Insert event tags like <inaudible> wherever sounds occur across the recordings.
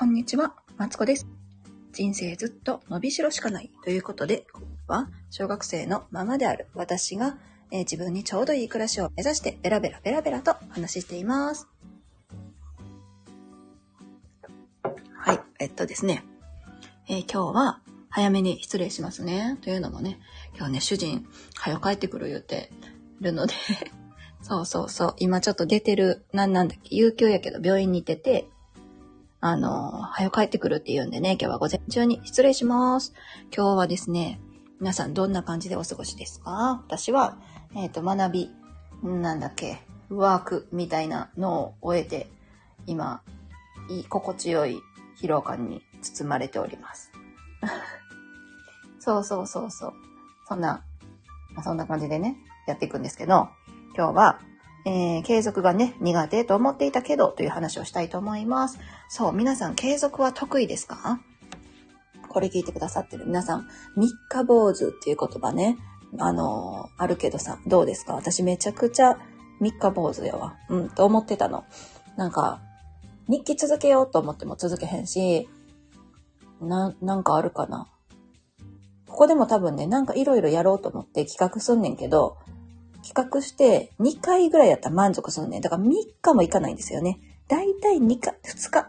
こんにちは、マツコです。人生ずっと伸びしろしかないということで、ここは小学生のママである私が、えー自分にちょうどいい暮らしを目指してベラベラベラベラとお話ししています。はい、えっとですね、えー今日は早めに失礼しますね。というのもね、今日ね、主人、早く帰ってくる言うてるので、<laughs> そうそうそう、今ちょっと出てる、なんなんだっけ、有給やけど病院に行ってて、あの、早く帰ってくるって言うんでね、今日は午前中に失礼します。今日はですね、皆さんどんな感じでお過ごしですか？私は、えっ、と、学び、なんだっけ、ワークみたいなのを終えて、今、いい、心地よい疲労感に包まれております。そうそうそうそう。そんな、そんな感じでね、やっていくんですけど、今日は、えー継続がね、苦手と思っていたけど、という話をしたいと思います。そう、皆さん継続は得意ですか？これ聞いてくださってる皆さん、三日坊主っていう言葉ね、あのーあるけどさ、どうですか？私めちゃくちゃ三日坊主やわ。うん、と思ってたの。なんか、日記続けようと思っても続けへんし、な、なんかあるかな。ここでも多分ね、なんかいろいろやろうと思って企画すんねんけど、企画して2回ぐらいやったら満足すんね。だから3日もいかないんですよね。だいたい2日、2日、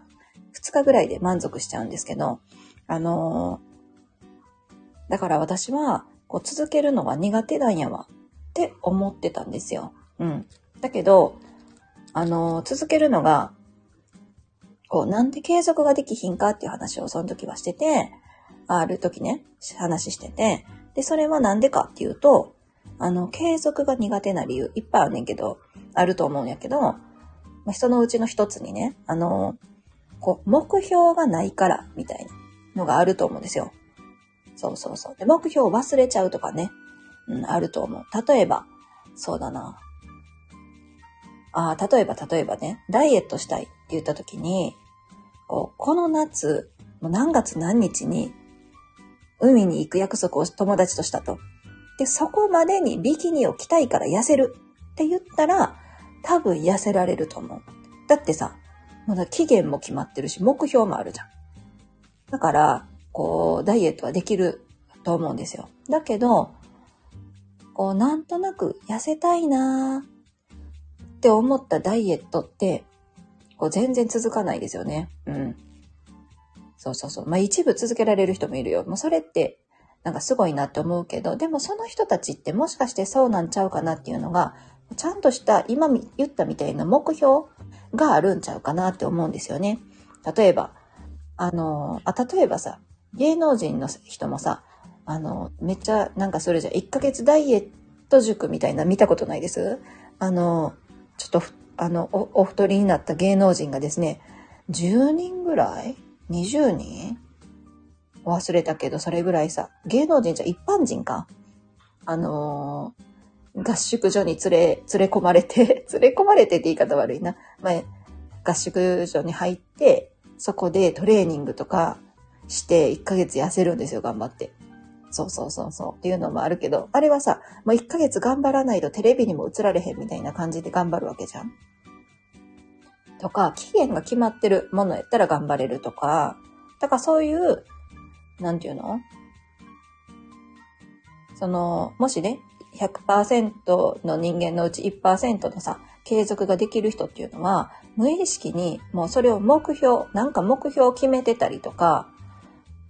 2日ぐらいで満足しちゃうんですけど、あのーだから私は、こう続けるのが苦手なんやわって思ってたんですよ。うん。だけど、あのー続けるのが、こう、なんで継続ができひんかっていう話をその時はしてて、ある時ね、話してて、で、それはなんでかっていうと、あの、継続が苦手な理由いっぱいあるねんけど、あると思うんやけど、まあ、そのうちの一つにね、あの、こう、目標がないから、みたいなのがあると思うんですよ。そうそうそう。で、目標を忘れちゃうとかね、うん、あると思う。例えば、そうだな。ああ、例えば、例えばね、ダイエットしたいって言った時に、こう、この夏、もう何月何日に、海に行く約束を友達としたと。で、そこまでにビキニを着たいから痩せるって言ったら、多分痩せられると思う。だってさ、まだ期限も決まってるし、目標もあるじゃん。だから、こう、ダイエットはできると思うんですよ。だけど、こう、なんとなく痩せたいなーって思ったダイエットって、こう、全然続かないですよね。うん。そうそうそう。まあ一部続けられる人もいるよ。もうそれって、なんかすごいなって思うけど、でもその人たちってもしかしてそうなんちゃうかなっていうのが、ちゃんとした今言ったみたいな目標があるんちゃうかなって思うんですよね。例えば、あの、あ、例えばさ、芸能人の人もさ、あの、めっちゃなんかそれじゃ1ヶ月ダイエット塾みたいな見たことないです？あの、ちょっと、あの、お、お太りになった芸能人がですね、10人ぐらい ?20 人？忘れたけど、それぐらいさ、芸能人じゃ一般人か。あのー合宿所に連れ、連れ込まれて、<laughs> 連れ込まれてって言い方悪いな。まあ、合宿所に入って、そこでトレーニングとかして1ヶ月痩せるんですよ、頑張って。そうそうそうそう。っていうのもあるけど、あれはさ、もう1ヶ月頑張らないとテレビにも映られへんみたいな感じで頑張るわけじゃん。とか、期限が決まってるものやったら頑張れるとか、だからそういう、なんていうの？その、もしね、100%の人間のうち1%のさ、継続ができる人っていうのは、無意識にもうそれを目標、なんか目標を決めてたりとか、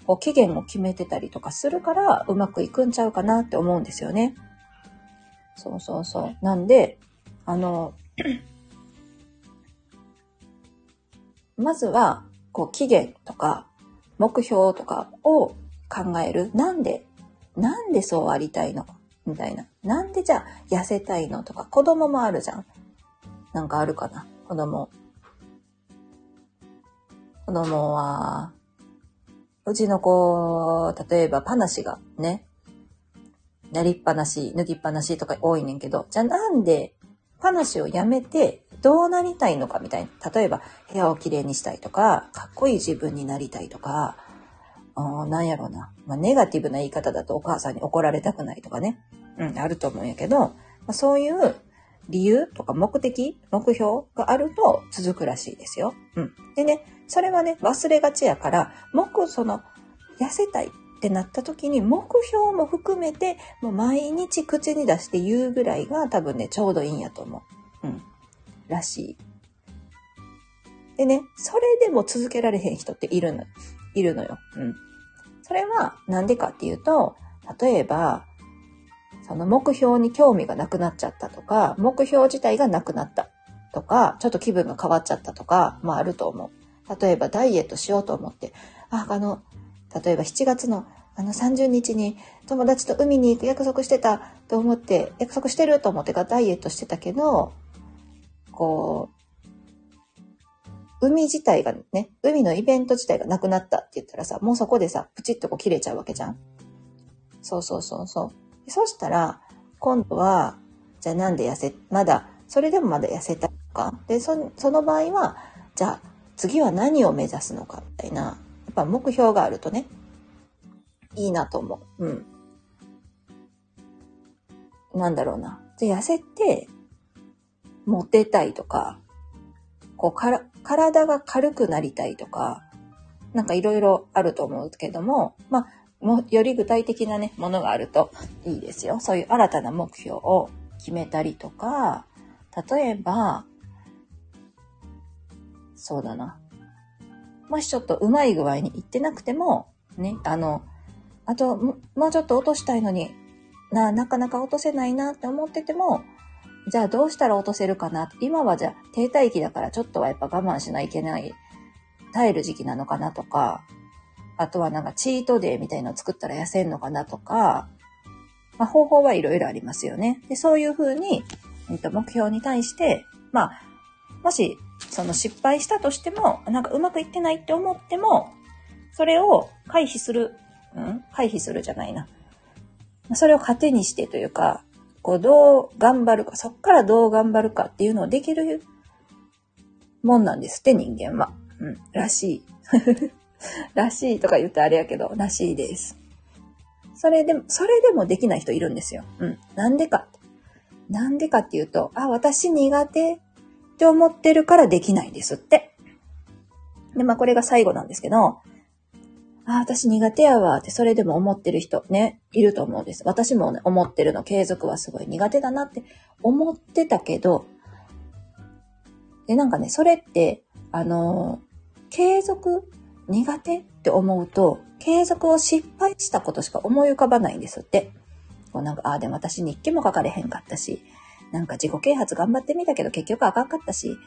こう期限を決めてたりとかするからうまくいくんちゃうかなって思うんですよね。そうそうそう。なんで、あの、まずは、こう期限とか目標とかを考える。なんで、なんでそうありたいの？みたいな。なんでじゃあ痩せたいの？とか、子供もあるじゃん。なんかあるかな？子供。子供は、うちの子、例えばパナシがね、なりっぱなし、脱ぎっぱなしとか多いねんけど、じゃあなんでパナシをやめてどうなりたいのかみたいな。例えば部屋をきれいにしたいとか、かっこいい自分になりたいとか、あーなんやろうな。まあ、ネガティブな言い方だとお母さんに怒られたくないとかね。うん、あると思うんやけど、まあ、そういう理由とか目的、目標があると続くらしいですよ。うん。でね、それはね、忘れがちやから、目、その、痩せたいってなった時に目標も含めて、もう毎日口に出して言うぐらいが多分ね、ちょうどいいんやと思う。うん。らしい。でね、それでも続けられへん人っているの、いるのよ。うん。それはなんでかっていうと、例えば、その目標に興味がなくなっちゃったとか、目標自体がなくなったとか、ちょっと気分が変わっちゃったとか、まああると思う。例えばダイエットしようと思って、あ、あの、例えば7月のあの30日に友達と海に行く約束してたと思って、約束してると思ってがダイエットしてたけど、こう、海自体がね、海のイベント自体がなくなったって言ったらさ、もうそこでさ、プチッとこう切れちゃうわけじゃん。そうそうそうそう。そしたら、今度は、じゃあなんで痩せ、まだ、それでもまだ痩せたか？で、そその場合は、じゃあ次は何を目指すのかみたいな、やっぱ目標があるとね、いいなと思う。うん。なんだろうな。で、痩せて、モテたいとか、こう、から、体が軽くなりたいとか、なんかいろいろあると思うけども、まあ、もより具体的なね、ものがあるといいですよ。そういう新たな目標を決めたりとか、例えば、そうだな。もしちょっとうまい具合にいってなくても、ね、あの、あと、もうちょっと落としたいのにな、なかなか落とせないなって思ってても、じゃあどうしたら落とせるかな？今はじゃあ停滞期だからちょっとはやっぱ我慢しないといけない、耐える時期なのかなとか、あとはなんかチートデーみたいのを作ったら痩せんのかなとか、まあ、方法はいろいろありますよね。で、そういうふうに、えっと、目標に対して、まあ、もし、その失敗したとしても、なんかうまくいってないって思っても、それを回避する、うん？回避するじゃないな。それを糧にしてというか、こう、どう頑張るか、そっからどう頑張るかっていうのをできるもんなんですって、人間は。うん、らしい。<laughs> らしいとか言ってあれやけど、らしいです。それでも、それでもできない人いるんですよ。うん。なんでか。なんでかっていうと、あ、私苦手って思ってるからできないんですって。で、まあこれが最後なんですけど、ああ、私苦手やわってそれでも思ってる人ね、いると思うんです。私もね、思ってるの、継続はすごい苦手だなって思ってたけど、で、なんかね、それって、あの継続苦手って思うと、継続を失敗したことしか思い浮かばないんですって。こうなんか、ああ、でも私日記も書かれへんかったし、なんか自己啓発頑張ってみたけど結局あかんかったし、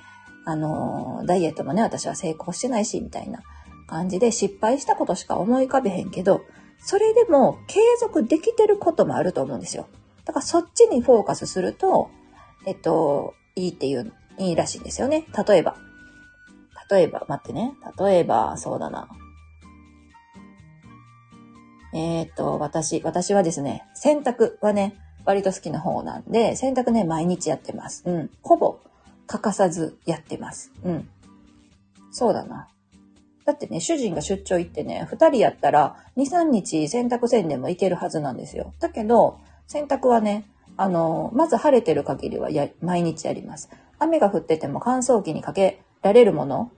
あのー、ダイエットもね、私は成功してないし、みたいな感じで失敗したことしか思い浮かべへんけど、それでも継続できてることもあると思うんですよ。だからそっちにフォーカスすると、えっと、いいっていう、いいらしいんですよね。例えば、例えば、待ってね。例えば、そうだな。えー、っと、私、私はですね、洗濯はね、割と好きな方なんで、洗濯ね、毎日やってます。うん。ほぼ欠かさずやってます。うん。そうだな。だってね、主人が出張行ってね、二人やったら、二、三日洗濯せんでもいけるはずなんですよ。だけど、洗濯はね、あの、まず晴れてる限りはや、毎日やります。雨が降ってても乾燥機にかけられるもの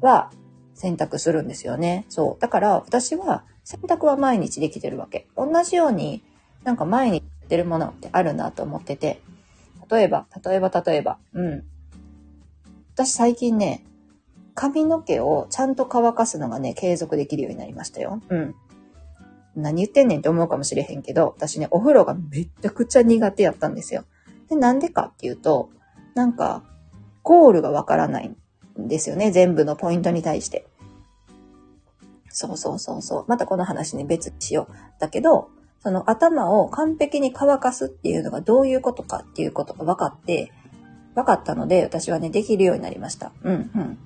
は選択するんですよね。そう。だから私は選択は毎日できてるわけ。同じようになんか毎日やってるものってあるなと思ってて。例えば、例えば、例えば。うん。私最近ね、髪の毛をちゃんと乾かすのがね、継続できるようになりましたよ。うん。何言ってんねんって思うかもしれへんけど、私ね、お風呂がめちゃくちゃ苦手やったんですよ。で、なんでかっていうと、なんか、ゴールがわからないですよね。全部のポイントに対して。そうそうそうそう。またこの話ね、別にしよう。だけど、その頭を完璧に乾かすっていうのがどういうことかっていうことが分かって、分かったので、私はね、できるようになりました。うんうん。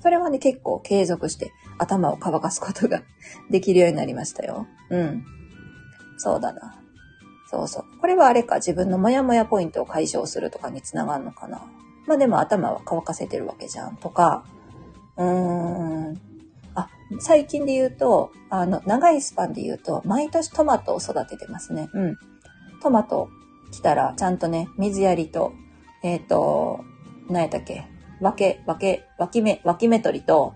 それはね、結構継続して頭を乾かすことが <laughs> できるようになりましたよ。うん。そうだな。そうそう。これはあれか、自分のモヤモヤポイントを解消するとかにつながるのかな。まあでも頭は乾かせてるわけじゃんとか、うーん。あ、最近で言うと、あの、長いスパンで言うと、毎年トマトを育ててますね。うん。トマト来たら、ちゃんとね、水やりと、えっ、と、何やったっけ？分け、分け、分き目、分き目取りと、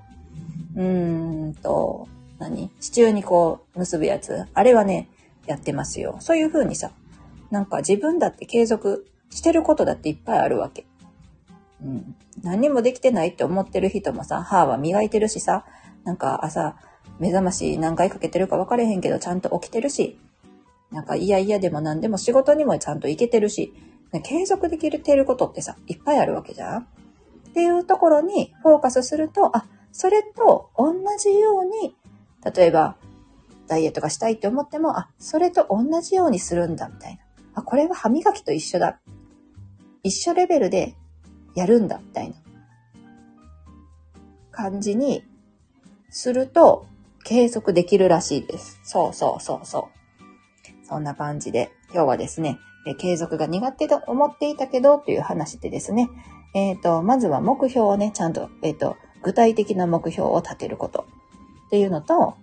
うーんと、何？支柱にこう結ぶやつ。あれはね、やってますよ。そういう風にさ、なんか自分だって継続してることだっていっぱいあるわけ。うん。何もできてないって思ってる人もさ、歯は磨いてるしさ、なんか朝、目覚まし何回かけてるか分かれへんけど、ちゃんと起きてるし、なんか嫌々でも何でも仕事にもちゃんと行けてるし、継続できてることってさ、いっぱいあるわけじゃんっていうところにフォーカスすると、あ、それと同じように、例えば、ダイエットがしたいって思っても、あ、それと同じようにするんだ、みたいな。あ、これは歯磨きと一緒だ。一緒レベルでやるんだ、みたいな感じにすると、継続できるらしいです。そうそうそうそう。そんな感じで、今日はですね、継続が苦手と思っていたけど、という話でですね、えっ、ー、と、まずは目標をね、ちゃんと、えっ、ー、と、具体的な目標を立てること。っていうのと、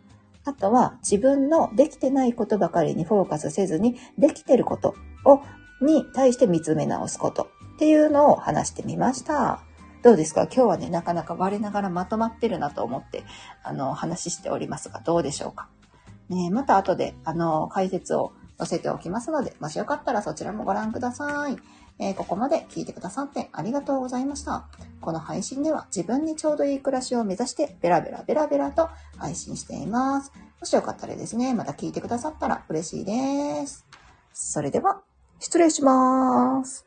あとは自分のできてないことばかりにフォーカスせずに、できてることを、に対して見つめ直すこと。っていうのを話してみました。どうですか？今日はね、なかなか我ながらまとまってるなと思って、あの、話しておりますが、どうでしょうか？ねまた後で、あの、解説を載せておきますので、もしよかったらそちらもご覧ください。えー、ここまで聞いてくださってありがとうございました。この配信では自分にちょうどいい暮らしを目指してベラベラベラベラと配信しています。もしよかったらですね、また聞いてくださったら嬉しいです。それでは、失礼します。